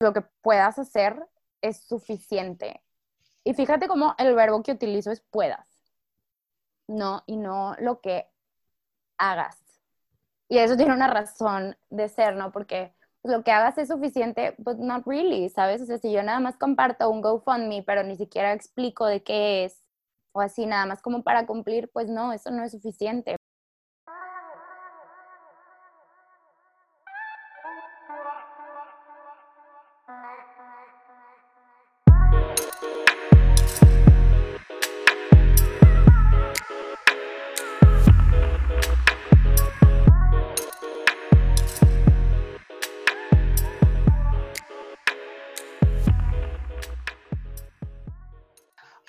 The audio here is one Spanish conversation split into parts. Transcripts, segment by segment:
lo que puedas hacer es suficiente. Y fíjate cómo el verbo que utilizo es puedas. No, y no lo que hagas. Y eso tiene una razón de ser, ¿no? Porque lo que hagas es suficiente, but not really, ¿sabes? O sea, si yo nada más comparto un GoFundMe, pero ni siquiera explico de qué es, o así nada más como para cumplir, pues no, eso no es suficiente.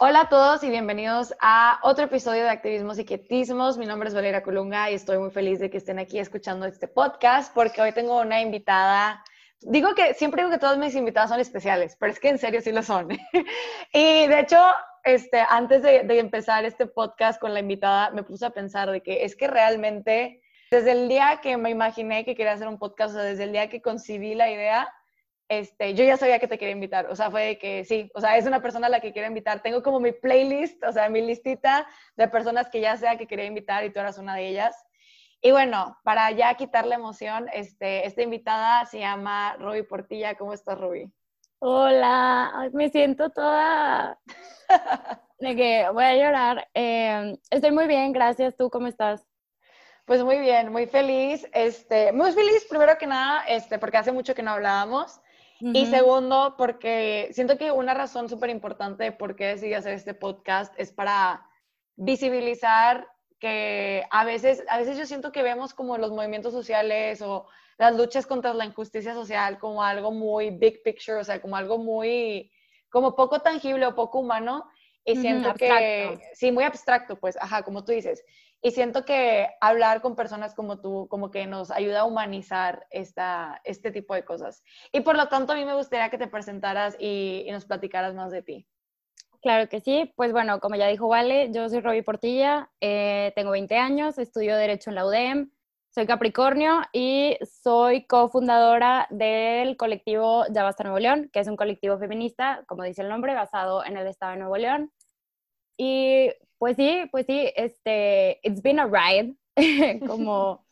Hola a todos y bienvenidos a otro episodio de Activismos y Quietismos. Mi nombre es Valeria Colunga y estoy muy feliz de que estén aquí escuchando este podcast porque hoy tengo una invitada. Digo que siempre digo que todas mis invitadas son especiales, pero es que en serio sí lo son. y de hecho, este, antes de, de empezar este podcast con la invitada, me puse a pensar de que es que realmente desde el día que me imaginé que quería hacer un podcast, o sea, desde el día que concibí la idea, este, yo ya sabía que te quería invitar, o sea, fue que sí, o sea, es una persona a la que quiero invitar. Tengo como mi playlist, o sea, mi listita de personas que ya sea que quería invitar y tú eras una de ellas. Y bueno, para ya quitar la emoción, este, esta invitada se llama Ruby Portilla. ¿Cómo estás, Ruby? Hola, me siento toda de que voy a llorar. Em, estoy muy bien, gracias. ¿Tú cómo estás? Pues muy bien, muy feliz. Este, muy feliz primero que nada, este, porque hace mucho que no hablábamos. Y segundo, porque siento que una razón súper importante por qué decidí hacer este podcast es para visibilizar que a veces, a veces yo siento que vemos como los movimientos sociales o las luchas contra la injusticia social como algo muy big picture, o sea, como algo muy, como poco tangible o poco humano. Y siento que, sí, muy abstracto, pues, ajá, como tú dices. Y siento que hablar con personas como tú, como que nos ayuda a humanizar esta, este tipo de cosas. Y por lo tanto, a mí me gustaría que te presentaras y, nos platicaras más de ti. Claro que sí. Pues bueno, como ya dijo Vale, yo soy Roby Portilla, eh, tengo 20 años, estudio Derecho en la UDEM, soy Capricornio y soy cofundadora del colectivo Ya Basta Nuevo León, que es un colectivo feminista, como dice el nombre, basado en el estado de Nuevo León. Y pues sí, pues sí, este, it's been a ride, como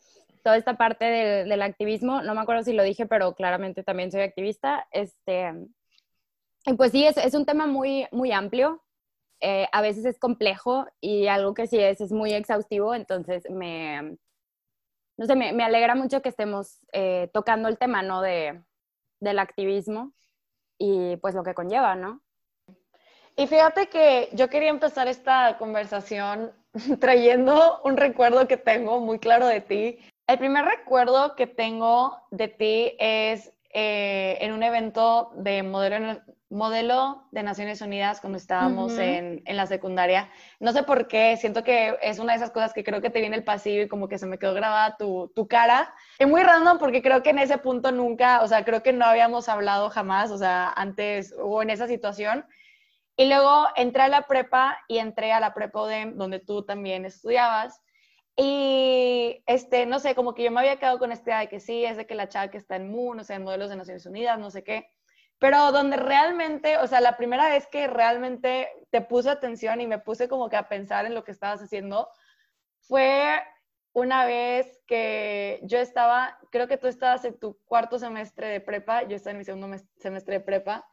toda esta parte del, activismo. No me acuerdo si lo dije, pero claramente también soy activista. Este, y pues sí, es, es un tema muy, muy amplio. Eh, a veces es complejo y algo que sí es, es muy exhaustivo, entonces me, no sé, me alegra mucho que estemos eh, tocando el tema, ¿no? De, del activismo y pues lo que conlleva, ¿no? Y fíjate que yo quería empezar esta conversación trayendo un recuerdo que tengo muy claro de ti. El primer recuerdo que tengo de ti es eh, en un evento de modelo, modelo de Naciones Unidas cuando estábamos en, en, la secundaria. No sé por qué, siento que es una de esas cosas que creo que te viene el pasillo y como que se me quedó grabada tu, tu cara. Es muy random porque creo que en ese punto nunca, o sea, creo que no habíamos hablado jamás, o sea, antes o en esa situación. Y luego entré a la prepa y entré a la prepa UDEM, donde tú también estudiabas. Y, este, no sé, como que yo me había quedado con esta idea de que sí, es de que la chava que está en MU, no sé, en modelos de Naciones Unidas, no sé qué. Pero donde realmente, o sea, la primera vez que realmente te puse atención y me puse como que a pensar en lo que estabas haciendo, fue una vez que yo estaba, creo que tú estabas en tu cuarto semestre de prepa, yo estaba en mi segundo semestre de prepa,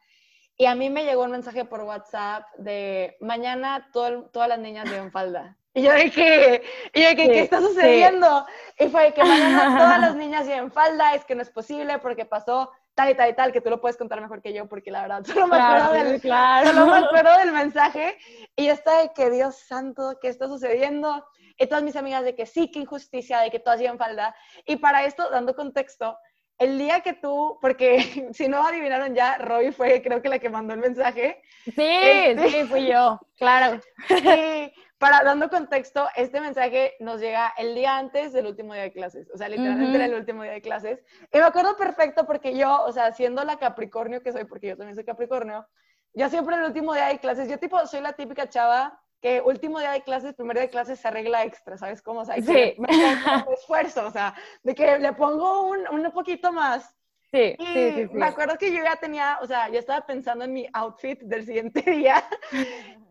y a mí me llegó un mensaje por WhatsApp de mañana todas las niñas llevan falda. Y yo dije, y yo dije ¿qué está sucediendo? Y fue que mañana todas las niñas llevan falda, es que no es posible porque pasó tal y tal y tal, que tú lo puedes contar mejor que yo porque la verdad solo me acuerdo, del, claro. solo me acuerdo del mensaje. Y está de que Dios santo, ¿qué está sucediendo? Y todas mis amigas de que sí, qué injusticia, de que todas llevan falda. Y para esto, dando contexto, el día que tú, porque si no adivinaron ya, Roy fue creo que la que mandó el mensaje. Sí, este, sí, fui yo, claro. Y para dando contexto, este mensaje nos llega el día antes del último día de clases, o sea, literalmente era el último día de clases. Y me acuerdo perfecto porque yo, o sea, siendo la Capricornio que soy, porque yo también soy Capricornio, yo siempre el último día de clases, yo tipo soy la típica chava que último día de clases, primer día de clases se arregla extra, ¿sabes cómo? O sea, sí. me esfuerzo, o sea, de que le pongo un, un poquito más. Sí, y sí, sí, me acuerdo que yo ya tenía, o sea, yo estaba pensando en mi outfit del siguiente día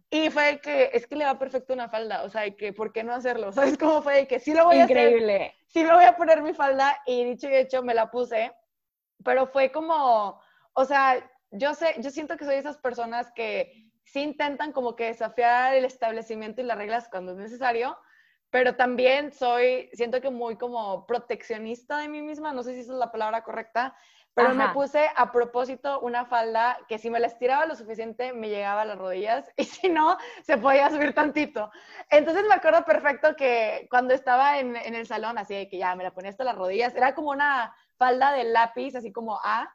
y fue que es que le va perfecto una falda, o sea, que ¿por qué no hacerlo? ¿Sabes cómo fue? Que sí lo voy a hacer. Increíble. Sí me voy a poner mi falda y dicho y hecho me la puse, pero fue como, o sea, yo sé, yo siento que soy de esas personas que sí intentan como que desafiar el establecimiento y las reglas cuando es necesario, pero también soy, siento que muy como proteccionista de mí misma, no sé si esa es la palabra correcta, pero me puse a propósito una falda que si me la estiraba lo suficiente me llegaba a las rodillas y si no, se podía subir tantito. Entonces me acuerdo perfecto que cuando estaba en, en el salón, así de que ya me la ponía hasta las rodillas, era como una falda de lápiz, así como A.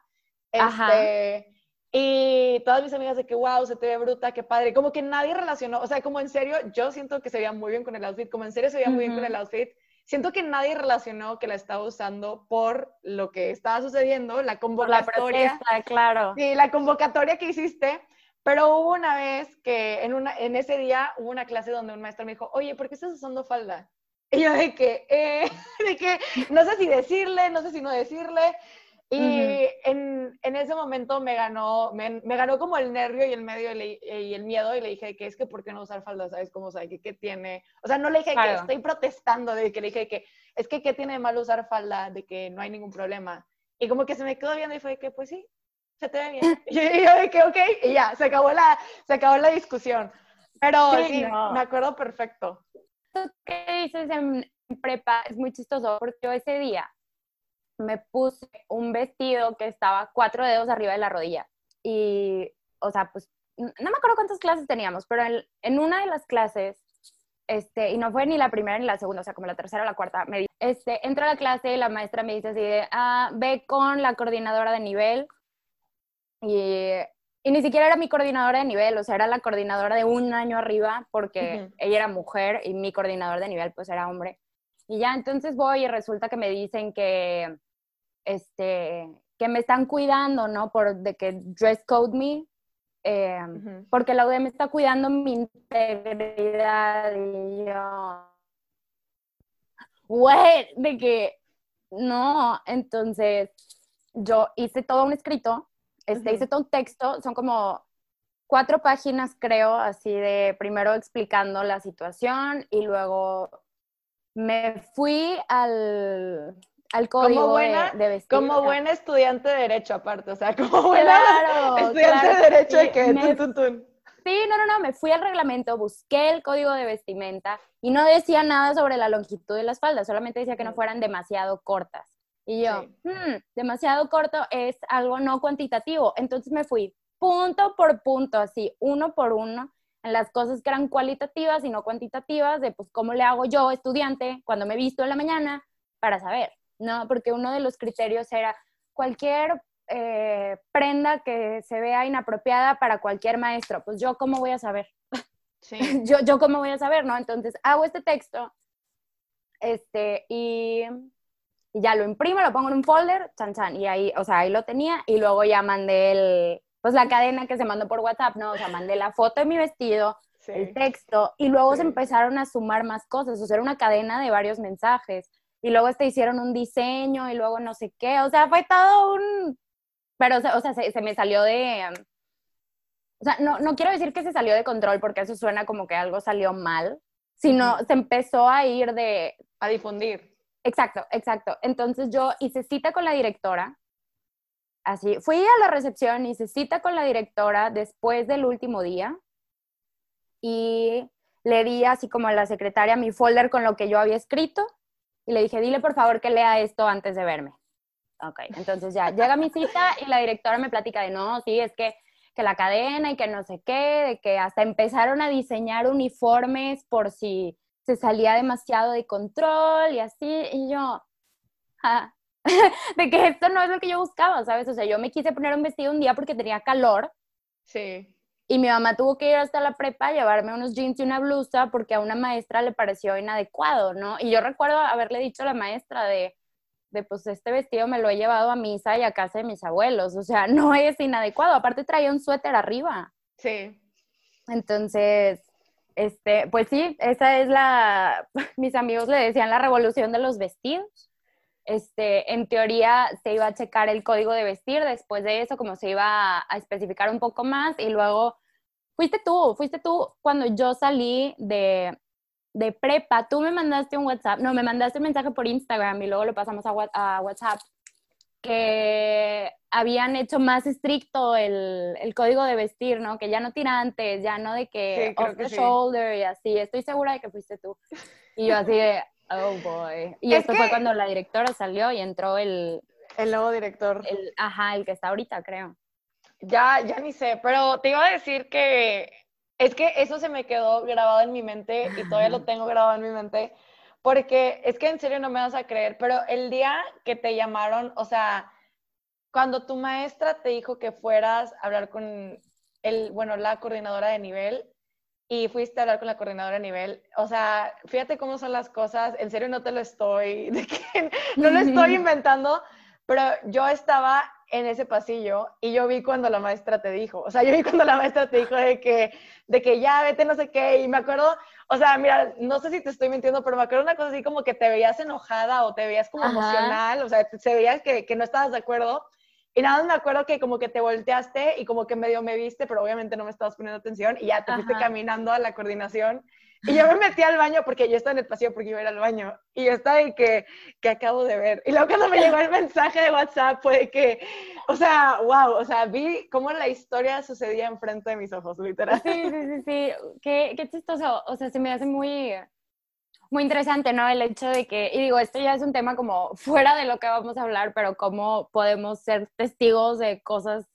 Este, y todas mis amigas de que, wow, se te ve bruta, qué padre. Como que nadie relacionó, o sea, como en serio, yo siento que se veía muy bien con el outfit, como en serio se veía muy bien con el outfit. Siento que nadie relacionó que la estaba usando por lo que estaba sucediendo, la convocatoria. la claro. Sí, la convocatoria que hiciste. Pero hubo una vez que en, una, en ese día hubo una clase donde un maestro me dijo, oye, ¿por qué estás usando falda? Y yo de que, eh, de que no sé si decirle, no sé si no decirle. Y en, en, ese momento me ganó, me, me, ganó como el nervio y el medio y, el miedo y le dije que es que ¿por qué no usar falda? ¿Sabes cómo? O sea, que qué tiene? O sea, no le dije que estoy protestando, de que le dije que es que qué tiene de malo usar falda, de que no hay ningún problema. Y como que se me quedó viendo y fue que pues sí, se te ve bien. y yo que ok, y ya, se acabó la, se acabó la discusión. Pero sí, me acuerdo perfecto. ¿Qué dices en prepa? Es muy chistoso porque yo ese día me puse un vestido que estaba cuatro dedos arriba de la rodilla. Y, o sea, pues, no me acuerdo cuántas clases teníamos, pero en, una de las clases, este, y no fue ni la primera ni la segunda, o sea, como la tercera o la cuarta, me este, entra a la clase y la maestra me dice así de, ah, ve con la coordinadora de nivel. Y, y, ni siquiera era mi coordinadora de nivel, o sea, era la coordinadora de un año arriba, porque ella era mujer y mi coordinador de nivel, pues, era hombre. Y ya entonces voy y resulta que me dicen que, este, que me están cuidando, ¿no? Por de que dress code me, eh, porque la UDM está cuidando mi integridad y yo, güey, de que no, entonces yo hice todo un escrito, este, hice todo un texto, son como cuatro páginas creo, así de primero explicando la situación y luego me fui al, al código como buena, de, Como buena estudiante de Derecho, aparte, o sea, como buena estudiante de Derecho de que Sí, no, no, no, me fui al reglamento, busqué el código de vestimenta y no decía nada sobre la longitud de las faldas, solamente decía que no fueran demasiado cortas. Y yo, hmm, demasiado corto es algo no cuantitativo. Entonces me fui punto por punto, así, uno por uno, en las cosas que eran cualitativas y no cuantitativas, de pues cómo le hago yo, estudiante, cuando me visto en la mañana, para saber. ¿No? Porque uno de los criterios era cualquier eh, prenda que se vea inapropiada para cualquier maestro. Pues yo, ¿cómo voy a saber? Sí. yo, yo, ¿cómo voy a saber, no? Entonces, hago este texto este, y, ya lo imprimo, lo pongo en un folder, chan, chan, y ahí, o sea, ahí lo tenía y luego ya mandé el, pues la cadena que se mandó por WhatsApp, ¿no? O sea, mandé la foto de mi vestido, el texto, y luego se empezaron a sumar más cosas, o sea, era una cadena de varios mensajes y luego te este, hicieron un diseño y luego no sé qué, o sea, fue todo un, pero, o sea, se, me salió de, o sea, no, no quiero decir que se salió de control porque eso suena como que algo salió mal, sino se empezó a ir de... A difundir. Exacto, exacto. Entonces yo hice cita con la directora, así, fui a la recepción, hice cita con la directora después del último día y le di así como a la secretaria mi folder con lo que yo había escrito y le dije, dile por favor que lea esto antes de verme. Ok, entonces ya llega mi cita y la directora me platica de, no, sí, es que, que la cadena y que no sé qué, de que hasta empezaron a diseñar uniformes por si se salía demasiado de control y así, y yo, ah, de que esto no es lo que yo buscaba, ¿sabes? O sea, yo me quise poner un vestido un día porque tenía calor. Sí. Y mi mamá tuvo que ir hasta la prepa a llevarme unos jeans y una blusa porque a una maestra le pareció inadecuado, ¿no? Y yo recuerdo haberle dicho a la maestra de, de pues este vestido me lo he llevado a misa y a casa de mis abuelos, o sea, no es inadecuado, aparte traía un suéter arriba. Sí. Entonces, este, pues sí, esa es la, mis amigos le decían la revolución de los vestidos. este, en teoría se iba a checar el código de vestir, después de eso como se iba a, especificar un poco más y luego fuiste tú, fuiste tú cuando yo salí de, de prepa, tú me mandaste un WhatsApp, no, me mandaste un mensaje por Instagram y luego lo pasamos a, a WhatsApp, que habían hecho más estricto el, el, código de vestir, ¿no? Que ya no tirantes, ya no de que off the shoulder y así. Estoy segura de que fuiste tú. Y yo así de, oh boy. Y esto fue cuando la directora salió y entró el... El nuevo director. El, ajá, el que está ahorita, creo. Ya, ya ni sé, pero te iba a decir que es que eso se me quedó grabado en mi mente y todavía lo tengo grabado en mi mente, porque es que en serio no me vas a creer, pero el día que te llamaron, o sea, cuando tu maestra te dijo que fueras a hablar con el, bueno, la coordinadora de nivel y fuiste a hablar con la coordinadora de nivel, o sea, fíjate cómo son las cosas, en serio no te lo estoy, de que no lo estoy inventando, pero yo estaba en ese pasillo y yo vi cuando la maestra te dijo, o sea, yo vi cuando la maestra te dijo de que, de que ya vete no sé qué, y me acuerdo, o sea, mira, no sé si te estoy mintiendo, pero me acuerdo una cosa así como que te veías enojada o te veías como emocional, o sea, se veía que, que no estabas de acuerdo. Y nada más me acuerdo que como que te volteaste y como que medio me viste, pero obviamente no me estabas poniendo atención y ya te fuiste caminando a la coordinación. Y yo me metí al baño porque yo estaba en el pasillo porque iba a ir al baño. Y yo estaba ahí que, que acabo de ver. Y luego cuando me llegó el mensaje de WhatsApp fue que, o sea, wow, o sea, vi cómo la historia sucedía enfrente de mis ojos, literal. Sí, sí, sí, sí. Qué, qué chistoso. O sea, se me hace muy, muy interesante, ¿no? El hecho de que, y digo, esto ya es un tema como fuera de lo que vamos a hablar, pero cómo podemos ser testigos de cosas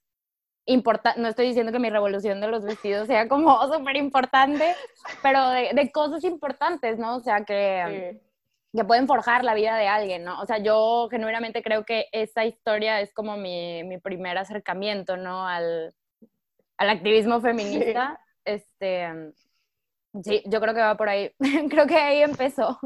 importantes. No estoy diciendo que mi revolución de los vestidos sea como súper importante, pero de, cosas importantes, ¿no? O sea, que, que pueden forjar la vida de alguien, ¿no? O sea, yo genuinamente creo que esa historia es como mi, mi primer acercamiento, ¿no? Al, al activismo feminista. Este, Sí, yo creo que va por ahí. creo que ahí empezó.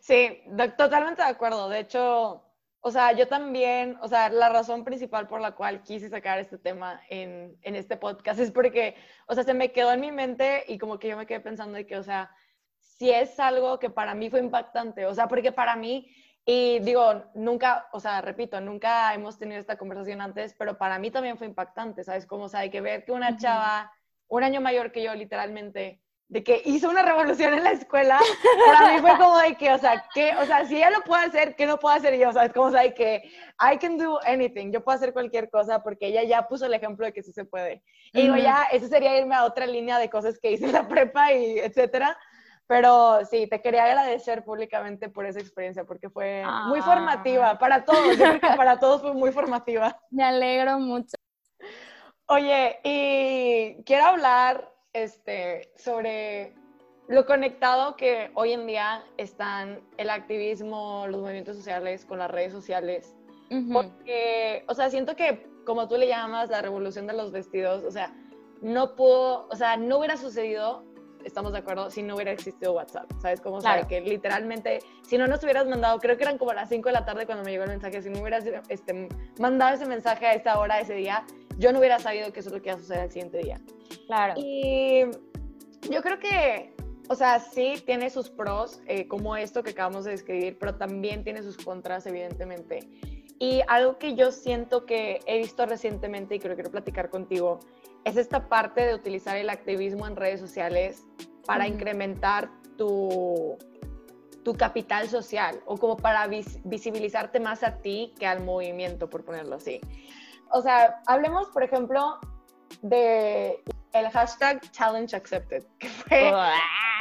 Sí, totalmente de acuerdo. De hecho, o sea, yo también, o sea, la razón principal por la cual quise sacar este tema en, en, este podcast es porque, o sea, se me quedó en mi mente y como que yo me quedé pensando de que, o sea, si es algo que para mí fue impactante, o sea, porque para mí, y digo, nunca, o sea, repito, nunca hemos tenido esta conversación antes, pero para mí también fue impactante, ¿sabes? Como, o sea, hay que ver que una chava, un año mayor que yo, literalmente, de que hizo una revolución en la escuela, para mí fue como de que, o sea, que, o sea, si ella lo puede hacer, ¿qué no puedo hacer yo? O sea, es como, o sea, de que I can do anything, yo puedo hacer cualquier cosa porque ella ya puso el ejemplo de que sí se puede. Y digo, ya, eso sería irme a otra línea de cosas que hice en la prepa y etcétera. Pero sí, te quería agradecer públicamente por esa experiencia porque fue muy formativa ah. para todos. Yo creo que para todos fue muy formativa. Me alegro mucho. Oye, y quiero hablar este, sobre lo conectado que hoy en día están el activismo, los movimientos sociales con las redes sociales. Porque, o sea, siento que como tú le llamas la revolución de los vestidos, o sea, no pudo, o sea, no hubiera sucedido, estamos de acuerdo, si no hubiera existido WhatsApp, ¿sabes? cómo claro. que literalmente, si no nos hubieras mandado, creo que eran como las 5 de la tarde cuando me llegó el mensaje, si no hubieras este, mandado ese mensaje a esta hora, ese día, yo no hubiera sabido que eso es lo que iba a suceder el siguiente día. Claro. Y yo creo que, o sea, sí tiene sus pros, eh, como esto que acabamos de describir, pero también tiene sus contras, evidentemente. Y algo que yo siento que he visto recientemente y que quiero platicar contigo es esta parte de utilizar el activismo en redes sociales para incrementar tu, tu capital social o como para visibilizarte más a ti que al movimiento, por ponerlo así. O sea, hablemos, por ejemplo, de el hashtag challenge accepted, que fue,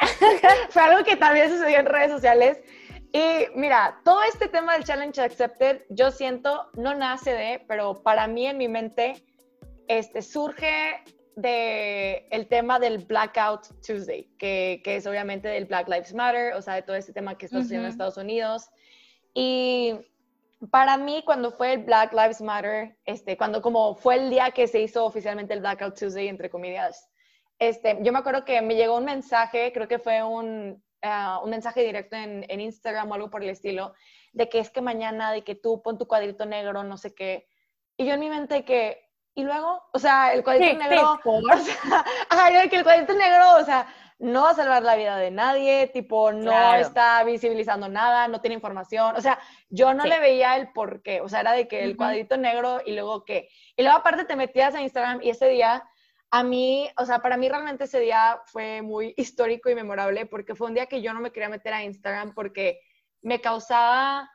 fue algo que también sucedió en redes sociales. Y mira, todo este tema del challenge accepted, yo siento, no nace de, pero para mí en mi mente, este, surge de el tema del Blackout Tuesday, que, que, es obviamente del Black Lives Matter, o sea, de todo este tema que está sucediendo en Estados Unidos. Y para mí, cuando fue el Black Lives Matter, este, cuando como fue el día que se hizo oficialmente el Blackout Tuesday, entre comillas, este, yo me acuerdo que me llegó un mensaje, creo que fue un, ah, un mensaje directo en, en, Instagram o algo por el estilo, de que es que mañana, de que tú pon tu cuadrito negro, no sé qué. Y yo en mi mente que, y luego, o sea, el cuadrito negro, o sea, ajá, que el cuadrito negro, o sea, no va a salvar la vida de nadie, tipo, no está visibilizando nada, no tiene información. O sea, yo no le veía el por qué. O sea, era de que el cuadrito negro y luego qué. Y luego aparte te metías a Instagram y ese día, a mí, o sea, para mí realmente ese día fue muy histórico y memorable porque fue un día que yo no me quería meter a Instagram porque me causaba,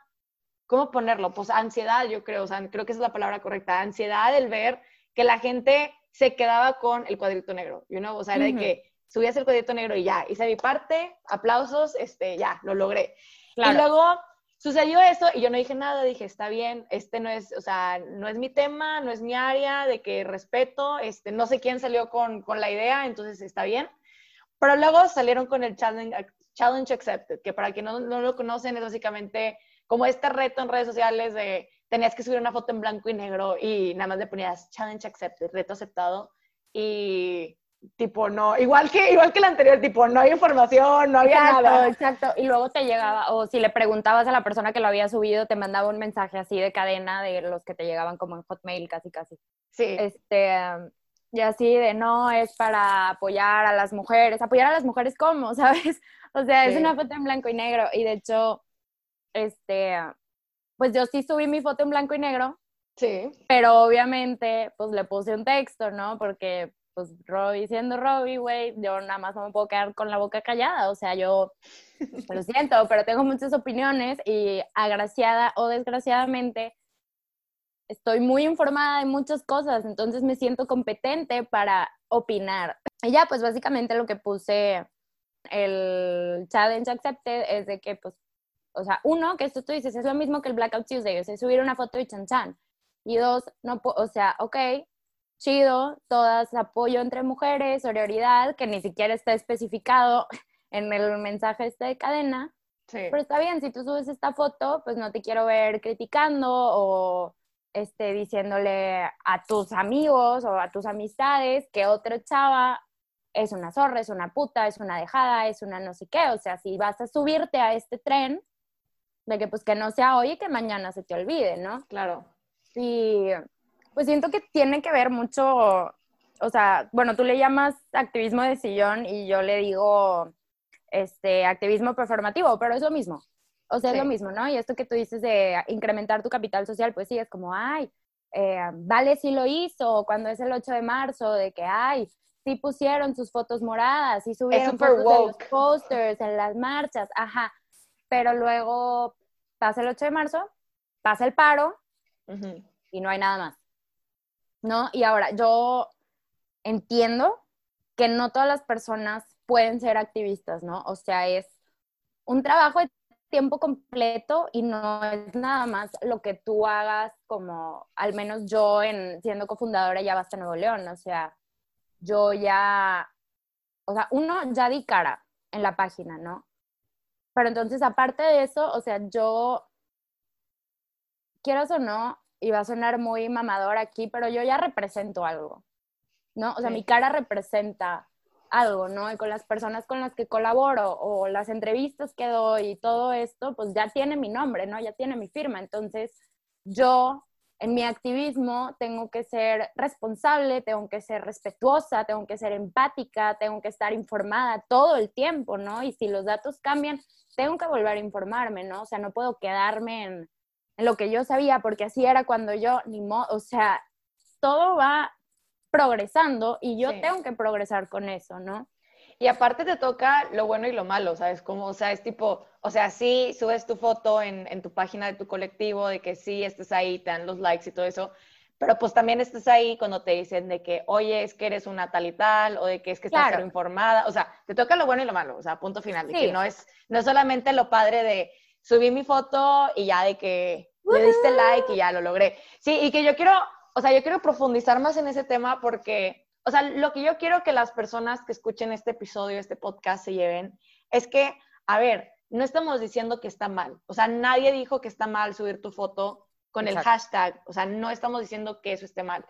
¿cómo ponerlo? Pues ansiedad, yo creo, o sea, creo que esa es la palabra correcta, ansiedad el ver que la gente se quedaba con el cuadrito negro, you know? o sea, era de que subías el cuadrito negro y ya, hice mi parte, aplausos, este, ya, lo logré. Y luego sucedió eso y yo no dije nada, dije, está bien, este no es, o sea, no es mi tema, no es mi área, de que respeto, este, no sé quién salió con, con la idea, entonces está bien. Pero luego salieron con el challenge, challenge accepted, que para quien no, no lo conocen es básicamente como este reto en redes sociales de tenías que subir una foto en blanco y negro y nada más le ponías challenge accepted, reto aceptado y tipo no, igual que igual que el anterior, tipo no hay información, no había nada. Exacto, y luego te llegaba o si le preguntabas a la persona que lo había subido te mandaba un mensaje así de cadena de los que te llegaban como en Hotmail casi casi. Sí. Este y así de no es para apoyar a las mujeres, apoyar a las mujeres cómo, ¿sabes? O sea, es una foto en blanco y negro y de hecho este pues yo sí subí mi foto en blanco y negro. Sí. Pero obviamente, pues le puse un texto, ¿no? Porque, pues, Robbie siendo Robbie, güey, yo nada más no me puedo quedar con la boca callada. O sea, yo lo siento, pero tengo muchas opiniones y agraciada o desgraciadamente estoy muy informada de muchas cosas, entonces me siento competente para opinar. Y ya, pues básicamente lo que puse el challenge accepted es de que, pues, o sea, uno, que esto tú dices, es lo mismo que el Blackout Tuesday, o sea, subir una foto de chan chan. Y dos, no, o sea, ok, chido, todas apoyo entre mujeres, sororidad, que ni siquiera está especificado en el mensaje este de cadena. Sí. Pero está bien, si tú subes esta foto, pues no te quiero ver criticando o este, diciéndole a tus amigos o a tus amistades que otra chava es una zorra, es una puta, es una dejada, es una no sé qué. O sea, si vas a subirte a este tren, de que pues que no sea hoy y que mañana se te olvide, ¿no? Claro. Y pues siento que tiene que ver mucho, o sea, bueno, tú le llamas activismo de sillón y yo le digo este activismo performativo, pero es lo mismo. O sea, es lo mismo, ¿no? Y esto que tú dices de incrementar tu capital social, pues sí, es como, ay, eh, vale si lo hizo, cuando es el 8 de marzo, de que, ay, sí pusieron sus fotos moradas, sí subieron fotos de los posters, en las marchas, ajá pero luego pasa el 8 de marzo, pasa el paro y no hay nada más. ¿No? Y ahora, yo entiendo que no todas las personas pueden ser activistas, ¿no? O sea, es un trabajo de tiempo completo y no es nada más lo que tú hagas como, al menos yo en siendo cofundadora ya Basta Nuevo León, o sea, yo ya, o sea, uno ya di cara en la página, ¿no? Pero entonces, aparte de eso, o sea, yo, quieras o no, y va a sonar muy mamador aquí, pero yo ya represento algo, ¿no? O sea, mi cara representa algo, ¿no? Y con las personas con las que colaboro o las entrevistas que doy y todo esto, pues ya tiene mi nombre, ¿no? Ya tiene mi firma. Entonces, yo en mi activismo tengo que ser responsable, tengo que ser respetuosa, tengo que ser empática, tengo que estar informada todo el tiempo, ¿no? Y si los datos cambian, tengo que volver a informarme, ¿no? O sea, no puedo quedarme en, lo que yo sabía, porque así era cuando yo, ni modo, o sea, todo va progresando y yo tengo que progresar con eso, ¿no? Y aparte te toca lo bueno y lo malo, ¿sabes? Como, o sea, es tipo, o sea, sí subes tu foto en, en tu página de tu colectivo, de que sí estés ahí, te dan los likes y todo eso, pero pues también estés ahí cuando te dicen de que, oye, es que eres una tal y tal, o de que es que estás informada, o sea, te toca lo bueno y lo malo, o sea, punto final, de que no es, no es solamente lo padre de subí mi foto y ya de que le diste like y ya lo logré. Sí, y que yo quiero, o sea, yo quiero profundizar más en ese tema porque o sea, lo que yo quiero que las personas que escuchen este episodio, este podcast, se lleven, es que, a ver, no estamos diciendo que está mal. O sea, nadie dijo que está mal subir tu foto con el hashtag. O sea, no estamos diciendo que eso esté mal.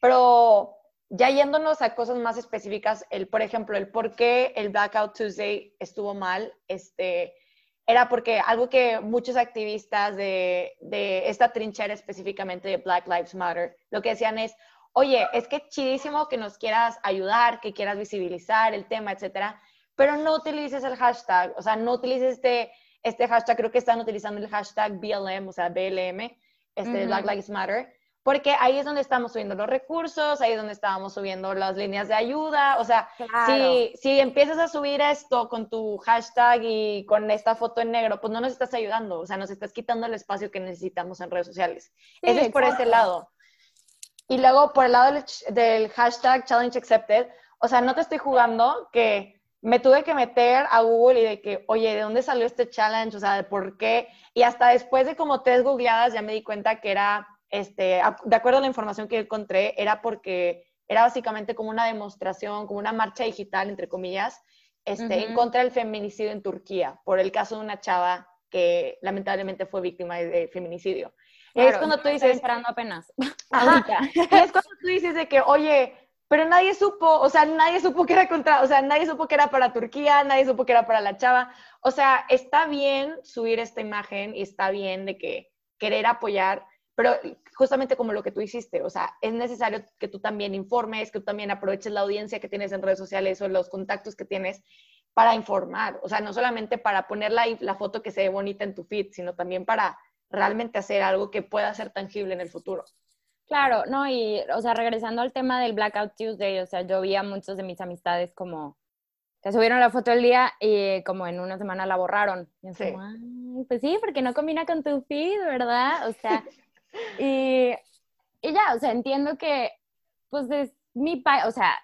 Pero ya yéndonos a cosas más específicas, el, por ejemplo, el por qué el Blackout Tuesday estuvo mal, este, era porque algo que muchos activistas de, de esta trinchera específicamente de Black Lives Matter, lo que decían es, oye, es que chidísimo que nos quieras ayudar, que quieras visibilizar el tema, etcétera, pero no utilices el hashtag, o sea, no utilices este, este hashtag, creo que están utilizando el hashtag BLM, o sea, BLM, este, Black Lives Matter, porque ahí es donde estamos subiendo los recursos, ahí es donde estábamos subiendo las líneas de ayuda, o sea, si, si empiezas a subir esto con tu hashtag y con esta foto en negro, pues no nos estás ayudando, o sea, nos estás quitando el espacio que necesitamos en redes sociales. Eso es por ese lado. Y luego por el lado del, del hashtag challenge accepted, o sea, no te estoy jugando que me tuve que meter a Google y de que, oye, ¿de dónde salió este challenge? O sea, ¿de por qué? Y hasta después de como tres googleadas ya me di cuenta que era este, de acuerdo a la información que encontré, era porque era básicamente como una demostración, como una marcha digital, entre comillas, este, en contra del feminicidio en Turquía, por el caso de una chava que lamentablemente fue víctima de, feminicidio. es cuando tú dices... esperando apenas. y es cuando tú dices de que, oye, pero nadie supo, o sea, nadie supo que era contra, o sea, nadie supo que era para Turquía, nadie supo que era para la chava. O sea, está bien subir esta imagen y está bien de que querer apoyar, pero justamente como lo que tú hiciste, o sea, es necesario que tú también informes, que tú también aproveches la audiencia que tienes en redes sociales o los contactos que tienes para informar, o sea, no solamente para poner la, la foto que se ve bonita en tu feed, sino también para realmente hacer algo que pueda ser tangible en el futuro. Claro, no, y, o sea, regresando al tema del Blackout Tuesday, o sea, yo vi a muchos de mis amistades como que subieron la foto del día y como en una semana la borraron. Y sí. pues sí, porque no combina con tu feed, ¿verdad? O sea, y, y ya, o sea, entiendo que, pues es mi, pa o sea,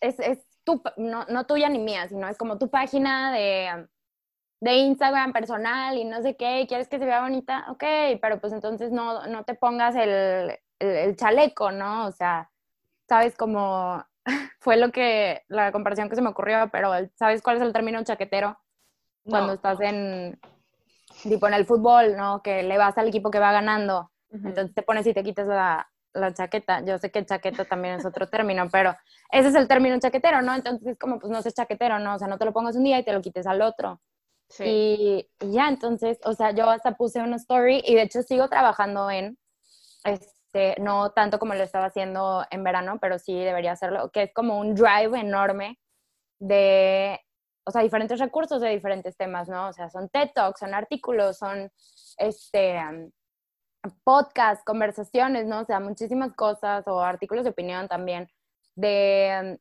es, es tu, no, no tuya ni mía, sino es como tu página de, de Instagram personal y no sé qué, quieres que se vea bonita, ok, pero pues entonces no, no te pongas el, el, chaleco, ¿no? O sea, sabes cómo fue lo que, la comparación que se me ocurrió, pero ¿sabes cuál es el término chaquetero? Cuando estás en, tipo en el fútbol, ¿no? Que le vas al equipo que va ganando entonces te pones y te quitas la, la chaqueta. Yo sé que chaqueta también es otro término, pero ese es el término chaquetero, ¿no? Entonces es como, pues no sé chaquetero, ¿no? O sea, no te lo pongas un día y te lo quites al otro. Sí. Y, ya, entonces, o sea, yo hasta puse una story y de hecho sigo trabajando en, este, no tanto como lo estaba haciendo en verano, pero sí debería hacerlo, que es como un drive enorme de, o sea, diferentes recursos de diferentes temas, ¿no? O sea, son TED Talks, son artículos, son, este, podcast, conversaciones, ¿no? O sea, muchísimas cosas o artículos de opinión también de,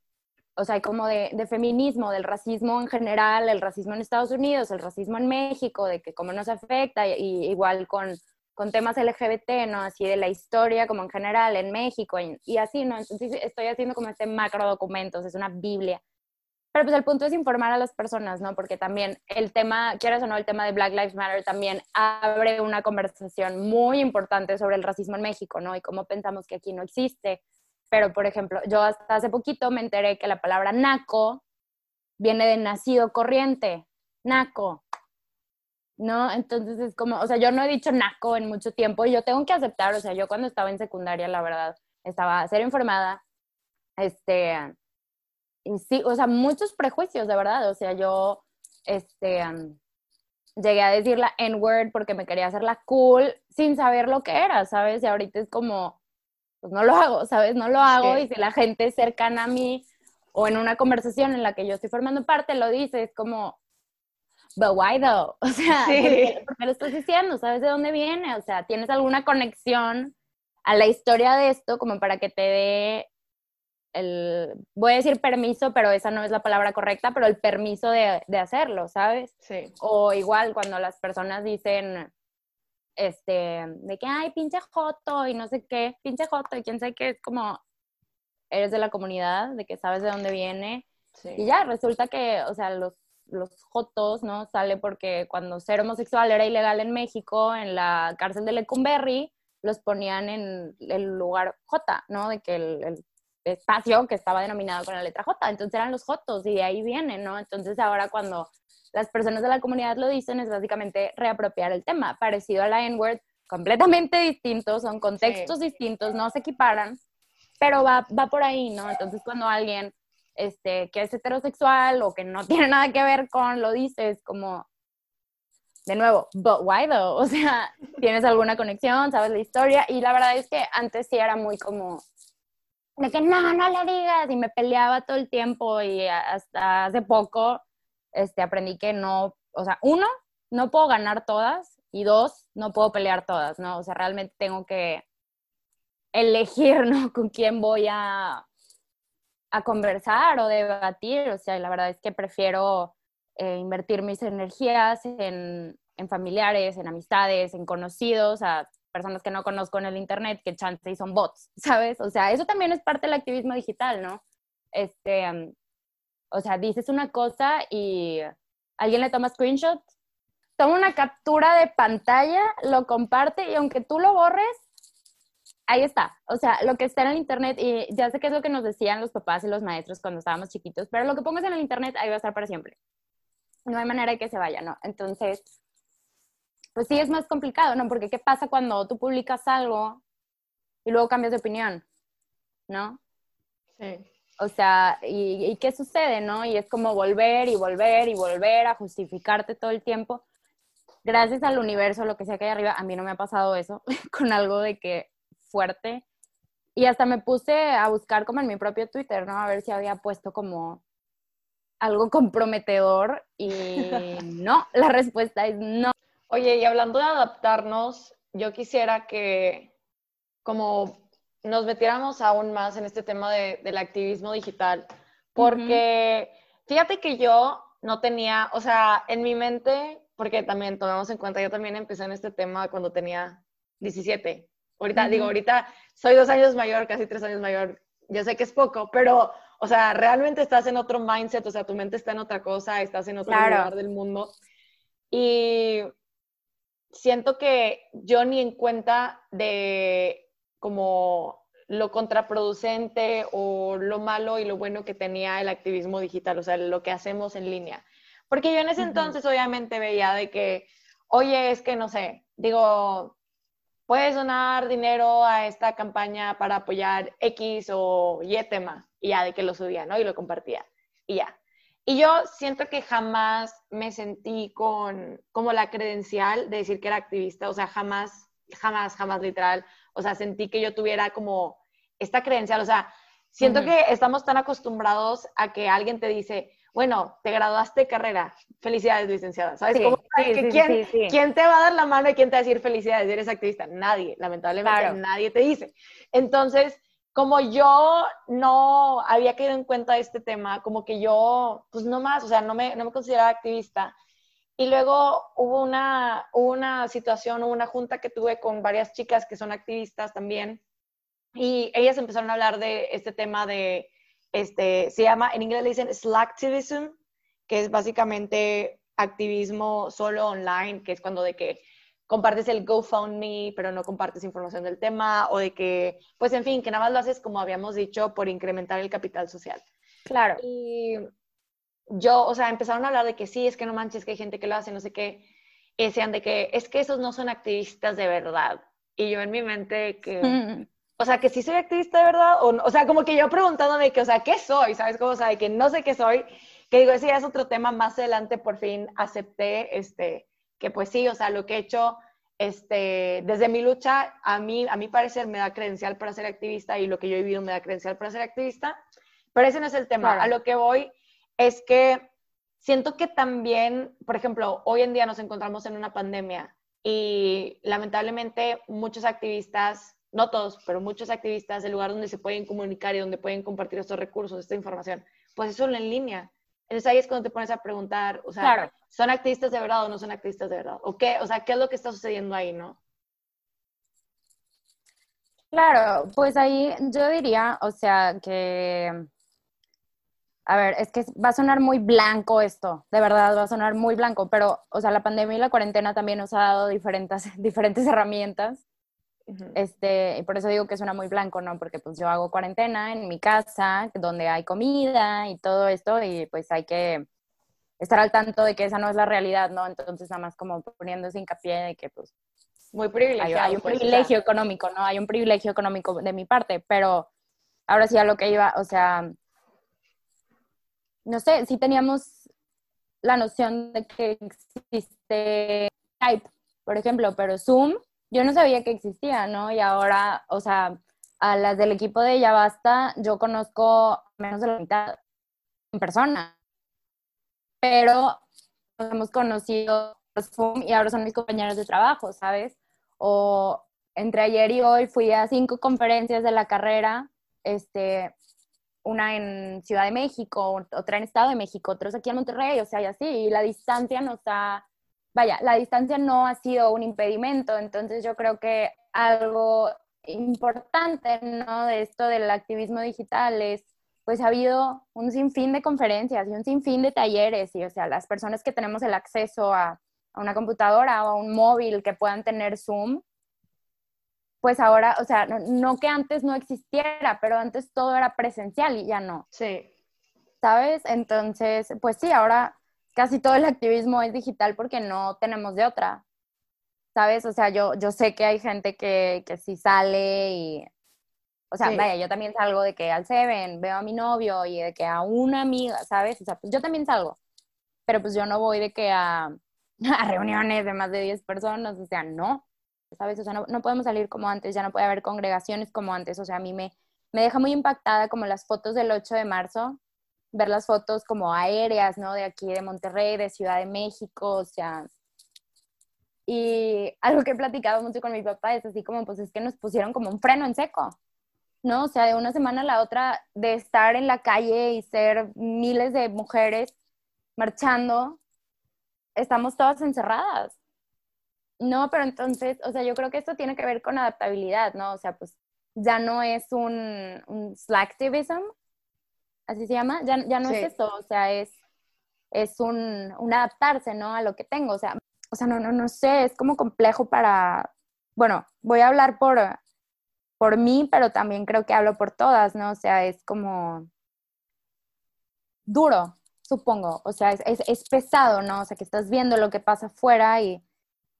o sea, como de, feminismo, del racismo en general, el racismo en Estados Unidos, el racismo en México, de que cómo nos afecta, y, igual con, con, temas LGBT, ¿no? Así de la historia como en general en México y, y así, ¿no? Entonces estoy haciendo como este macro documentos, es una Biblia pero pues el punto es informar a las personas, ¿no? Porque también el tema, quieras o no, el tema de Black Lives Matter también abre una conversación muy importante sobre el racismo en México, ¿no? Y cómo pensamos que aquí no existe. Pero, por ejemplo, yo hasta hace poquito me enteré que la palabra naco viene de nacido corriente, naco, ¿no? Entonces es como, o sea, yo no he dicho naco en mucho tiempo y yo tengo que aceptar, o sea, yo cuando estaba en secundaria, la verdad, estaba ser informada, este, sí, o sea, muchos prejuicios, de verdad. O sea, yo, este, llegué a decir la N-word porque me quería hacer la cool sin saber lo que era, ¿sabes? Y ahorita es como, pues no lo hago, ¿sabes? No lo hago y si la gente cercana a mí o en una conversación en la que yo estoy formando parte lo dice, es como, but why though? O sea, ¿por, qué, lo estás diciendo? ¿Sabes de dónde viene? O sea, ¿tienes alguna conexión a la historia de esto como para que te dé el, voy a decir permiso, pero esa no es la palabra correcta, pero el permiso de, de hacerlo, ¿sabes? Sí. O igual cuando las personas dicen, este, de que, ay, pinche joto y no sé qué, pinche joto y quién sabe qué, es como, eres de la comunidad, de que sabes de dónde viene. Y ya, resulta que, o sea, los, los jotos, ¿no? Sale porque cuando ser homosexual era ilegal en México, en la cárcel de Lecumberri, los ponían en el lugar J, ¿no? De que el espacio que estaba denominado con la letra J. Entonces eran los Jotos y de ahí vienen, ¿no? Entonces ahora cuando las personas de la comunidad lo dicen es básicamente reapropiar el tema, parecido a la N-word, completamente distinto, son contextos distintos, no se equiparan, pero va, va por ahí, ¿no? Entonces cuando alguien este, que es heterosexual o que no tiene nada que ver con lo dices como, de nuevo, but why though? O sea, tienes alguna conexión, sabes la historia y la verdad es que antes sí era muy como de que no, no le digas, y me peleaba todo el tiempo y hasta hace poco este, aprendí que no, o sea, uno, no puedo ganar todas y dos, no puedo pelear todas, ¿no? O sea, realmente tengo que elegir, ¿no? Con quién voy a, a conversar o debatir, o sea, la verdad es que prefiero eh, invertir mis energías en, en, familiares, en amistades, en conocidos, a personas que no conozco en el internet, que chance y son bots, ¿sabes? O sea, eso también es parte del activismo digital, ¿no? Este, o sea, dices una cosa y alguien le toma screenshot, toma una captura de pantalla, lo comparte y aunque tú lo borres, ahí está. O sea, lo que está en el internet, y ya sé que es lo que nos decían los papás y los maestros cuando estábamos chiquitos, pero lo que pongas en el internet ahí va a estar para siempre. No hay manera de que se vaya, ¿no? Entonces, pues sí es más complicado, ¿no? Porque ¿qué pasa cuando tú publicas algo y luego cambias de opinión? ¿No? Sí. O sea, ¿y, qué sucede, no? Y es como volver y volver y volver a justificarte todo el tiempo. Gracias al universo, lo que sea que hay arriba, a mí no me ha pasado eso, con algo de que fuerte. Y hasta me puse a buscar como en mi propio Twitter, ¿no? A ver si había puesto como algo comprometedor y no, la respuesta es no. Oye, y hablando de adaptarnos, yo quisiera que como nos metiéramos aún más en este tema de, del activismo digital, porque fíjate que yo no tenía, o sea, en mi mente, porque también tomamos en cuenta, yo también empecé en este tema cuando tenía 17. Ahorita, digo, ahorita soy dos años mayor, casi tres años mayor, yo sé que es poco, pero, o sea, realmente estás en otro mindset, o sea, tu mente está en otra cosa, estás en otro lugar del mundo. Y siento que yo ni en cuenta de como lo contraproducente o lo malo y lo bueno que tenía el activismo digital, o sea, lo que hacemos en línea. Porque yo en ese entonces obviamente veía de que, oye, es que no sé, digo, puedes donar dinero a esta campaña para apoyar X o Y tema, y ya de que lo subía, ¿no? Y lo compartía, y ya. Y yo siento que jamás me sentí con como la credencial de decir que era activista, o sea, jamás, jamás, jamás literal o sea, sentí que yo tuviera como esta credencial, o sea, siento que estamos tan acostumbrados a que alguien te dice, bueno, te graduaste de carrera, felicidades, licenciada, ¿sabes? ¿quién, ¿quién, te va a dar la mano y quién te va a decir felicidades, eres activista? Nadie, lamentablemente nadie te dice. Entonces, como yo no había caído en cuenta de este tema, como que yo, pues no más, o sea, no me, no me consideraba activista, y luego hubo una, una situación, una junta que tuve con varias chicas que son activistas también, y ellas empezaron a hablar de este tema de, este, se llama, en inglés le dicen slacktivism, que es básicamente activismo solo online, que es cuando de que compartes el GoFundMe, pero no compartes información del tema, o de que, pues en fin, que nada más lo haces como habíamos dicho, por incrementar el capital social. Claro. Y yo, o sea, empezaron a hablar de que sí, es que no manches, que hay gente que lo hace, no sé qué, y decían de que es que esos no son activistas de verdad. Y yo en mi mente que, mm. o sea, que sí soy activista de verdad, o, o sea, como que yo preguntándome que, o sea, ¿qué soy? ¿Sabes cómo? O sea, de que no sé qué soy, que digo, ese ya es otro tema, más adelante por fin acepté, este, que pues sí, o sea, lo que he hecho, este, desde mi lucha, a mí, a mi parecer, me da credencial para ser activista y lo que yo he vivido me da credencial para ser activista, pero ese no es el tema. A lo que voy es que siento que también, por ejemplo, hoy en día nos encontramos en una pandemia y lamentablemente muchos activistas, no todos, pero muchos activistas, el lugar donde se pueden comunicar y donde pueden compartir estos recursos, esta información, pues es solo en línea. Entonces ahí es cuando te pones a preguntar, o sea, ¿son activistas de verdad o no son activistas de verdad? ¿O qué? O sea, ¿qué es lo que está sucediendo ahí, no? Claro, pues ahí yo diría, o sea, que a ver, es que va a sonar muy blanco esto, de verdad va a sonar muy blanco, pero, o sea, la pandemia y la cuarentena también nos ha dado diferentes, diferentes herramientas. Este, y por eso digo que suena muy blanco, ¿no? Porque pues yo hago cuarentena en mi casa, donde hay comida y todo esto, y pues hay que estar al tanto de que esa no es la realidad, ¿no? Entonces nada más como poniendo ese hincapié de que pues muy privilegiado. Hay, un pues, privilegio económico, ¿no? Hay un privilegio económico de mi parte, pero ahora sí a lo que iba, o sea, no sé, sí teníamos la noción de que existe Skype, por ejemplo, pero Zoom, yo no sabía que existía, ¿no? Y ahora, o sea, a las del equipo de Ya Basta, yo conozco menos de la mitad en persona, pero nos hemos conocido y ahora son mis compañeros de trabajo, ¿sabes? O entre ayer y hoy fui a cinco conferencias de la carrera, este, una en Ciudad de México, otra en Estado de México, otros aquí en Monterrey, o sea, y así, y la distancia nos ha, vaya, la distancia no ha sido un impedimento, entonces yo creo que algo importante, ¿no? De esto del activismo digital es, pues ha habido un sinfín de conferencias y un sinfín de talleres y, o sea, las personas que tenemos el acceso a, a una computadora o a un móvil que puedan tener Zoom, pues ahora, o sea, no, que antes no existiera, pero antes todo era presencial y ya no. Sí. ¿Sabes? Entonces, pues sí, ahora casi todo el activismo es digital porque no tenemos de otra. ¿Sabes? O sea, yo, yo sé que hay gente que, que sí sale y, o sea, vaya, yo también salgo de que al Seven veo a mi novio y de que a una amiga, ¿sabes? O sea, pues yo también salgo, pero pues yo no voy de que a, a reuniones de más de 10 personas, o sea, no. ¿sabes? O sea, no, podemos salir como antes, ya no puede haber congregaciones como antes, o sea, a mí me, me deja muy impactada como las fotos del 8 de marzo, ver las fotos como aéreas, ¿no? De aquí, de Monterrey, de Ciudad de México, o sea, y algo que he platicado mucho con mi papá es así como, pues es que nos pusieron como un freno en seco, ¿no? O sea, de una semana a la otra, de estar en la calle y ser miles de mujeres marchando, estamos todas encerradas. No, pero entonces, o sea, yo creo que esto tiene que ver con adaptabilidad, ¿no? O sea, pues ya no es un, un slacktivism, así se llama, ya, ya no es eso, o sea, es, es un, un, adaptarse, ¿no? A lo que tengo, o sea, o sea, no, no, no sé, es como complejo para, bueno, voy a hablar por, por mí, pero también creo que hablo por todas, ¿no? O sea, es como duro, supongo, o sea, es, es, es pesado, ¿no? O sea, que estás viendo lo que pasa afuera y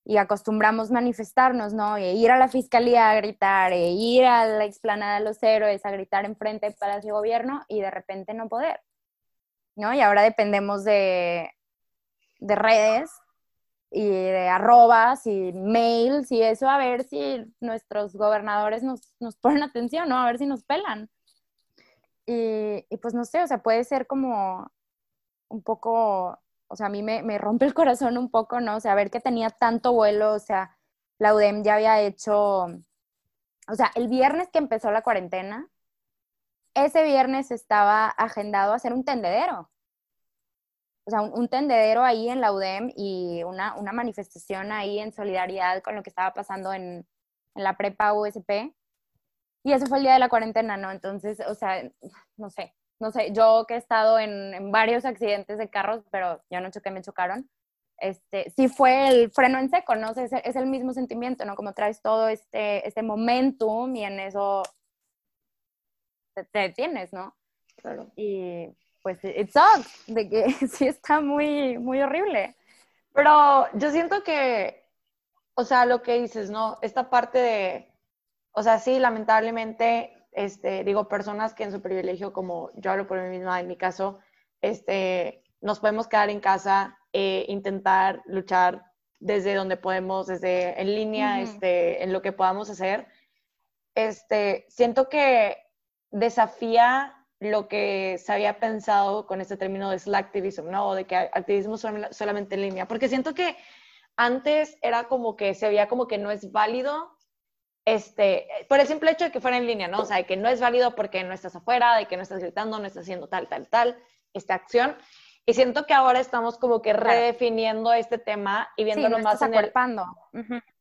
y acostumbramos manifestarnos, ¿no? E ir a la fiscalía a gritar, e ir a la explanada de los héroes a gritar enfrente del Palacio de Gobierno y de repente no poder, ¿no? Y ahora dependemos de, de redes y de arrobas y mails y eso a ver si nuestros gobernadores nos, nos ponen atención, ¿no? A ver si nos pelan. Y, pues no sé, o sea, puede ser como un poco o sea, a mí me, rompe el corazón un poco, ¿no? O sea, ver que tenía tanto vuelo, o sea, la UDEM ya había hecho, o sea, el viernes que empezó la cuarentena, ese viernes estaba agendado a hacer un tendedero. O sea, un, tendedero ahí en la UDEM y una, una, manifestación ahí en solidaridad con lo que estaba pasando en, en la prepa USP. Y eso fue el día de la cuarentena, ¿no? Entonces, o sea, no sé, no sé, yo que he estado en, varios accidentes de carros, pero yo no choqué, me chocaron, este, sí fue el freno en seco, ¿no? es, es, el mismo sentimiento, ¿no? Como traes todo este, este momentum y en eso te, detienes, ¿no? Claro. Y pues it sucks, de que sí está muy, muy horrible. Pero yo siento que, o sea, lo que dices, ¿no? Esta parte de, o sea, sí, lamentablemente este, digo, personas que en su privilegio, como yo hablo por mí misma, en mi caso, este, nos podemos quedar en casa e intentar luchar desde donde podemos, desde en línea, este, en lo que podamos hacer. Este, siento que desafía lo que se había pensado con este término de slacktivism, ¿no? O de que activismo solamente en línea, porque siento que antes era como que se veía como que no es válido este, por el simple hecho de que fuera en línea, ¿no? O sea, de que no es válido porque no estás afuera, de que no estás gritando, no estás haciendo tal, tal, tal, esta acción. Y siento que ahora estamos como que redefiniendo este tema y viéndolo más en el...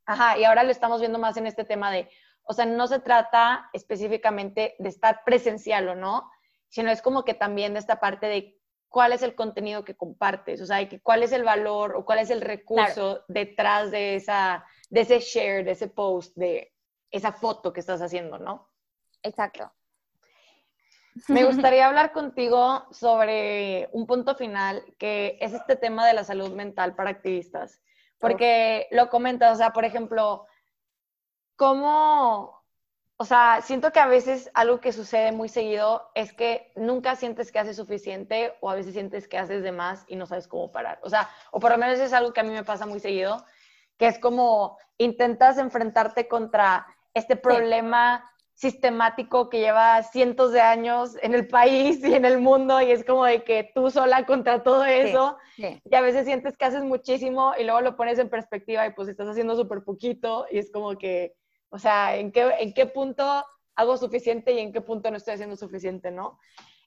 Ajá, y ahora lo estamos viendo más en este tema de, o sea, no se trata específicamente de estar presencial o no, sino es como que también de esta parte de cuál es el contenido que compartes, o sea, que cuál es el valor o cuál es el recurso detrás de, esa, de ese share, de ese post, de, esa foto que estás haciendo, ¿no? Exacto. Me gustaría hablar contigo sobre un punto final, que es este tema de la salud mental para activistas, porque lo comentas, o sea, por ejemplo, cómo, o sea, siento que a veces algo que sucede muy seguido es que nunca sientes que haces suficiente o a veces sientes que haces de más y no sabes cómo parar. O sea, o por lo menos es algo que a mí me pasa muy seguido, que es como intentas enfrentarte contra este problema sistemático que lleva cientos de años en el país y en el mundo y es como de que tú sola contra todo eso y a veces sientes que haces muchísimo y luego lo pones en perspectiva y pues estás haciendo súper poquito y es como que, o sea, ¿en qué, ¿en qué punto hago suficiente y en qué punto no estoy haciendo suficiente, no?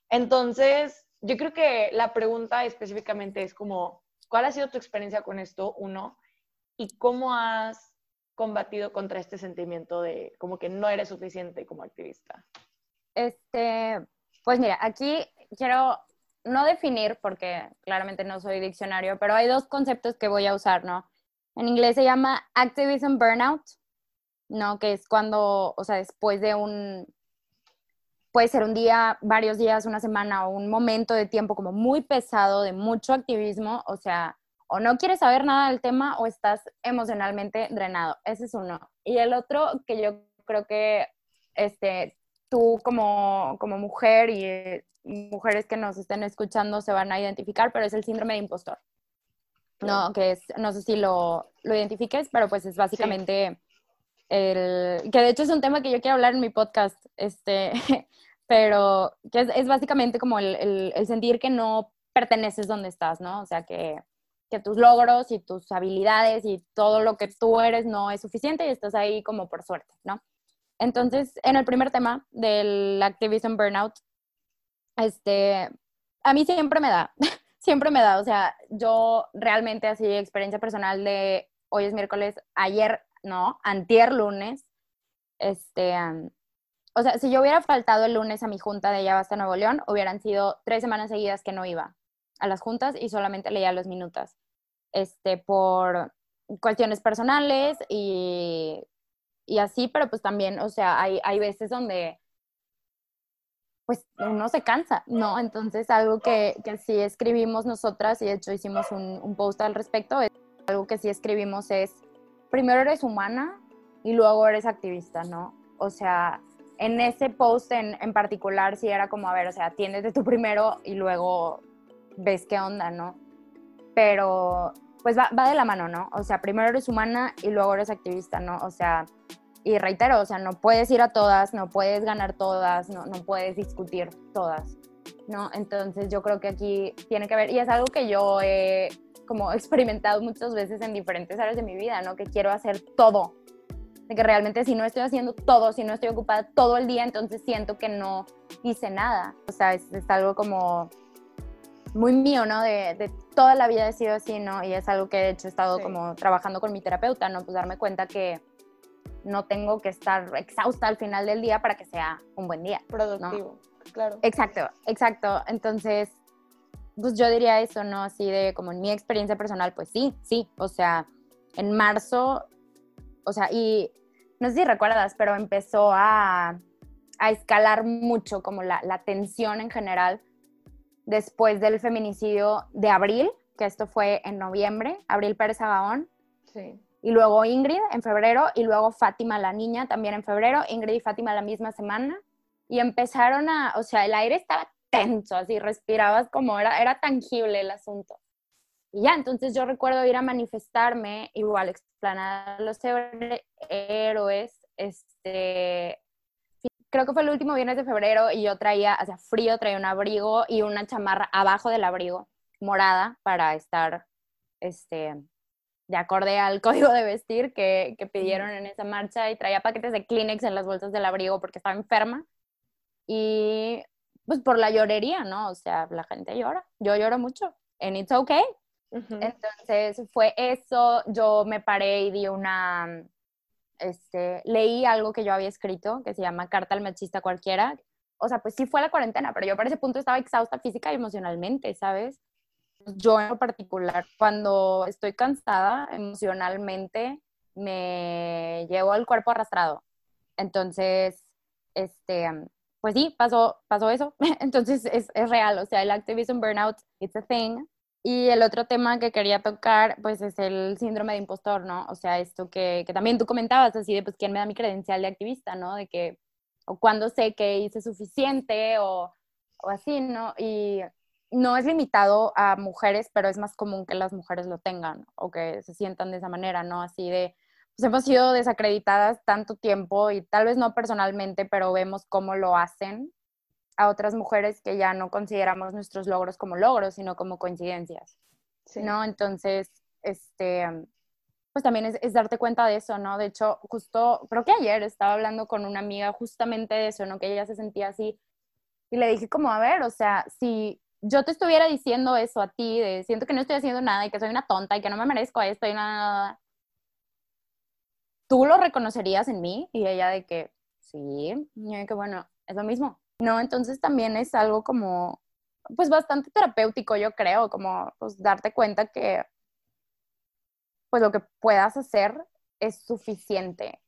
Entonces, yo creo que la pregunta específicamente es como, ¿cuál ha sido tu experiencia con esto, uno? ¿Y cómo has combatido contra este sentimiento de como que no eres suficiente como activista? Este, pues mira, aquí quiero no definir, porque claramente no soy diccionario, pero hay dos conceptos que voy a usar, ¿no? En inglés se llama activism burnout, ¿no? Que es cuando, o sea, después de un, puede ser un día, varios días, una semana o un momento de tiempo como muy pesado, de mucho activismo, o sea, o no quieres saber nada del tema o estás emocionalmente drenado. Ese es uno. Y el otro que yo creo que este, tú como, como mujer y mujeres que nos estén escuchando se van a identificar, pero es el síndrome de impostor. No, que es, no sé si lo, lo identifiques, pero pues es básicamente el, que de hecho es un tema que yo quiero hablar en mi podcast, este, pero que es, básicamente como el, el, el sentir que no perteneces donde estás, ¿no? O sea, que, que tus logros y tus habilidades y todo lo que tú eres no es suficiente y estás ahí como por suerte, ¿no? Entonces, en el primer tema del activism burnout, este, a mí siempre me da, siempre me da, o sea, yo realmente así, experiencia personal de hoy es miércoles, ayer, no, antier lunes, este, o sea, si yo hubiera faltado el lunes a mi junta de Ya Basta Nuevo León, hubieran sido tres semanas seguidas que no iba a las juntas y solamente leía los minutos, este, por cuestiones personales y, y así, pero pues también, o sea, hay, hay veces donde pues uno se cansa, ¿no? Entonces algo que, que sí escribimos nosotras y de hecho hicimos un, un post al respecto, es, algo que sí escribimos es, primero eres humana y luego eres activista, ¿no? O sea, en ese post en, en particular sí era como, a ver, o sea, atiéndete tú primero y luego ves qué onda, ¿no? Pero pues va, va, de la mano, ¿no? O sea, primero eres humana y luego eres activista, ¿no? O sea, y reitero, o sea, no puedes ir a todas, no puedes ganar todas, no, no puedes discutir todas, ¿no? Entonces yo creo que aquí tiene que ver, y es algo que yo he como experimentado muchas veces en diferentes áreas de mi vida, ¿no? Que quiero hacer todo, de que realmente si no estoy haciendo todo, si no estoy ocupada todo el día, entonces siento que no hice nada. O sea, es, es algo como muy mío, ¿no? De, de, toda la vida he sido así, ¿no? Y es algo que de hecho he estado sí. como trabajando con mi terapeuta, ¿no? Pues darme cuenta que no tengo que estar exhausta al final del día para que sea un buen día. Productivo, ¿no? claro. Exacto, exacto. Entonces, pues yo diría eso, ¿no? Así de como en mi experiencia personal, pues sí, sí. O sea, en marzo, o sea, y no sé si recuerdas, pero empezó a, a escalar mucho como la, la tensión en general después del feminicidio de Abril, que esto fue en noviembre, Abril Pérez Agaón. Sí. Y luego Ingrid en febrero, y luego Fátima la niña también en febrero, Ingrid y Fátima la misma semana. Y empezaron a, o sea, el aire estaba tenso, así respirabas como era, era tangible el asunto. Y ya, entonces yo recuerdo ir a manifestarme, igual explanar los héroes, este, creo que fue el último viernes de febrero y yo traía, hacía frío, traía un abrigo y una chamarra abajo del abrigo, morada, para estar, este, de acorde al código de vestir que, que pidieron en esa marcha y traía paquetes de Kleenex en las bolsas del abrigo porque estaba enferma. Y pues por la llorería, ¿no? O sea, la gente llora, yo lloro mucho, and it's okay. Uh -huh. Entonces fue eso, yo me paré y di una, este, leí algo que yo había escrito que se llama Carta al machista cualquiera. O sea, pues sí fue la cuarentena, pero yo para ese punto estaba exhausta física y emocionalmente, ¿sabes? Yo en particular, cuando estoy cansada emocionalmente, me llevo el cuerpo arrastrado. Entonces, este, pues sí, pasó, pasó eso. Entonces es, es real, o sea, el activism burnout, it's a thing. Y el otro tema que quería tocar, pues es el síndrome de impostor, ¿no? O sea, esto que, que también tú comentabas, así de, pues, ¿quién me da mi credencial de activista, ¿no? De que, o cuando sé que hice suficiente, o, o así, ¿no? Y no es limitado a mujeres, pero es más común que las mujeres lo tengan, o que se sientan de esa manera, ¿no? Así de, pues hemos sido desacreditadas tanto tiempo y tal vez no personalmente, pero vemos cómo lo hacen a otras mujeres que ya no consideramos nuestros logros como logros, sino como coincidencias. ¿No? Entonces, este, pues también es, darte cuenta de eso, ¿no? De hecho, justo, creo que ayer estaba hablando con una amiga justamente de eso, ¿no? Que ella se sentía así. Y le dije como, a ver, o sea, si yo te estuviera diciendo eso a ti, de siento que no estoy haciendo nada y que soy una tonta y que no me merezco esto y nada, ¿tú lo reconocerías en mí? Y ella de que, sí, que bueno, es lo mismo. No, entonces también es algo como, pues bastante terapéutico, yo creo, como pues darte cuenta que, pues lo que puedas hacer es suficiente.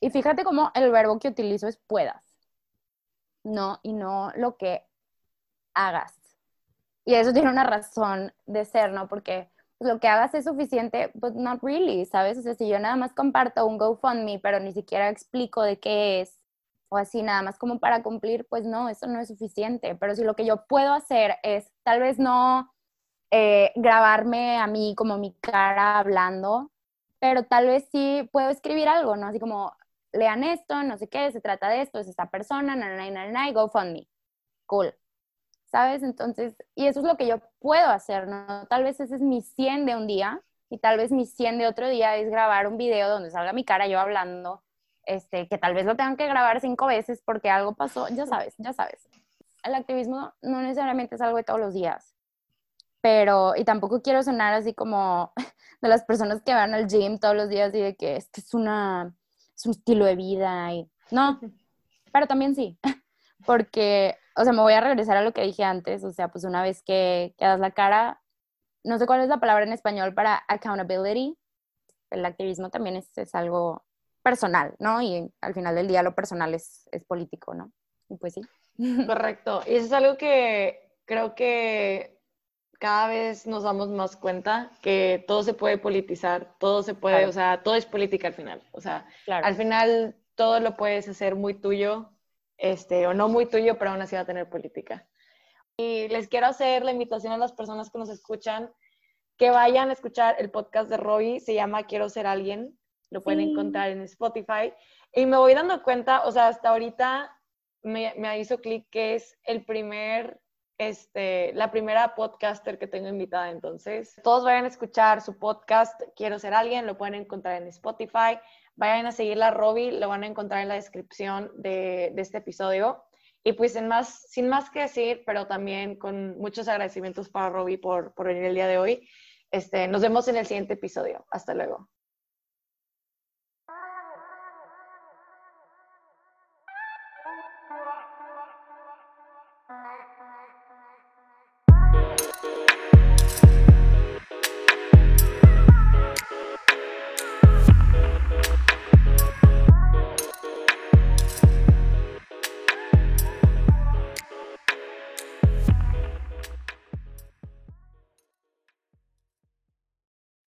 Y fíjate cómo el verbo que utilizo es puedas, no, y no lo que hagas. Y eso tiene una razón de ser, ¿no? Porque lo que hagas es suficiente, but not really, ¿sabes? O sea, si yo nada más comparto un GoFundMe, pero ni siquiera explico de qué es, o así nada más como para cumplir, pues no, eso no es suficiente. Pero si lo que yo puedo hacer es tal vez no eh, grabarme a mí como mi cara hablando, pero tal vez sí puedo escribir algo, ¿no? Así como, lean esto, no sé qué, se trata de esto, es esta persona, na, na, na, na, GoFundMe. Cool. ¿Sabes? Entonces, y eso es lo que yo puedo hacer, ¿no? Tal vez ese es mi 100 de un día y tal vez mi 100 de otro día es grabar un video donde salga mi cara yo hablando, este, que tal vez lo tengan que grabar cinco veces porque algo pasó, ya sabes, ya sabes. El activismo no necesariamente es algo de todos los días, pero, y tampoco quiero sonar así como de las personas que van al gym todos los días y de que esto es una, es un estilo de vida y, no, pero también sí, porque o sea, me voy a regresar a lo que dije antes, o sea, pues una vez que, que das la cara, no sé cuál es la palabra en español para accountability, el activismo también es, es algo personal, ¿no? Y al final del día lo personal es, es político, ¿no? Y pues sí. Correcto. Y eso es algo que creo que cada vez nos damos más cuenta que todo se puede politizar, todo se puede, o sea, todo es política al final. O sea, al final todo lo puedes hacer muy tuyo este, o no muy tuyo, pero aún así va a tener política. Y les quiero hacer la invitación a las personas que nos escuchan que vayan a escuchar el podcast de Roy, se llama Quiero ser alguien, lo pueden encontrar en Spotify. Y me voy dando cuenta, o sea, hasta ahorita me, me hizo clic que es el primer, este, la primera podcaster que tengo invitada. Entonces, todos vayan a escuchar su podcast Quiero ser alguien, lo pueden encontrar en Spotify. Vayan a seguirla a Robbie, lo van a encontrar en la descripción de, este episodio. Y pues sin más, sin más que decir, pero también con muchos agradecimientos para Robbie por, por venir el día de hoy. Este, nos vemos en el siguiente episodio. Hasta luego.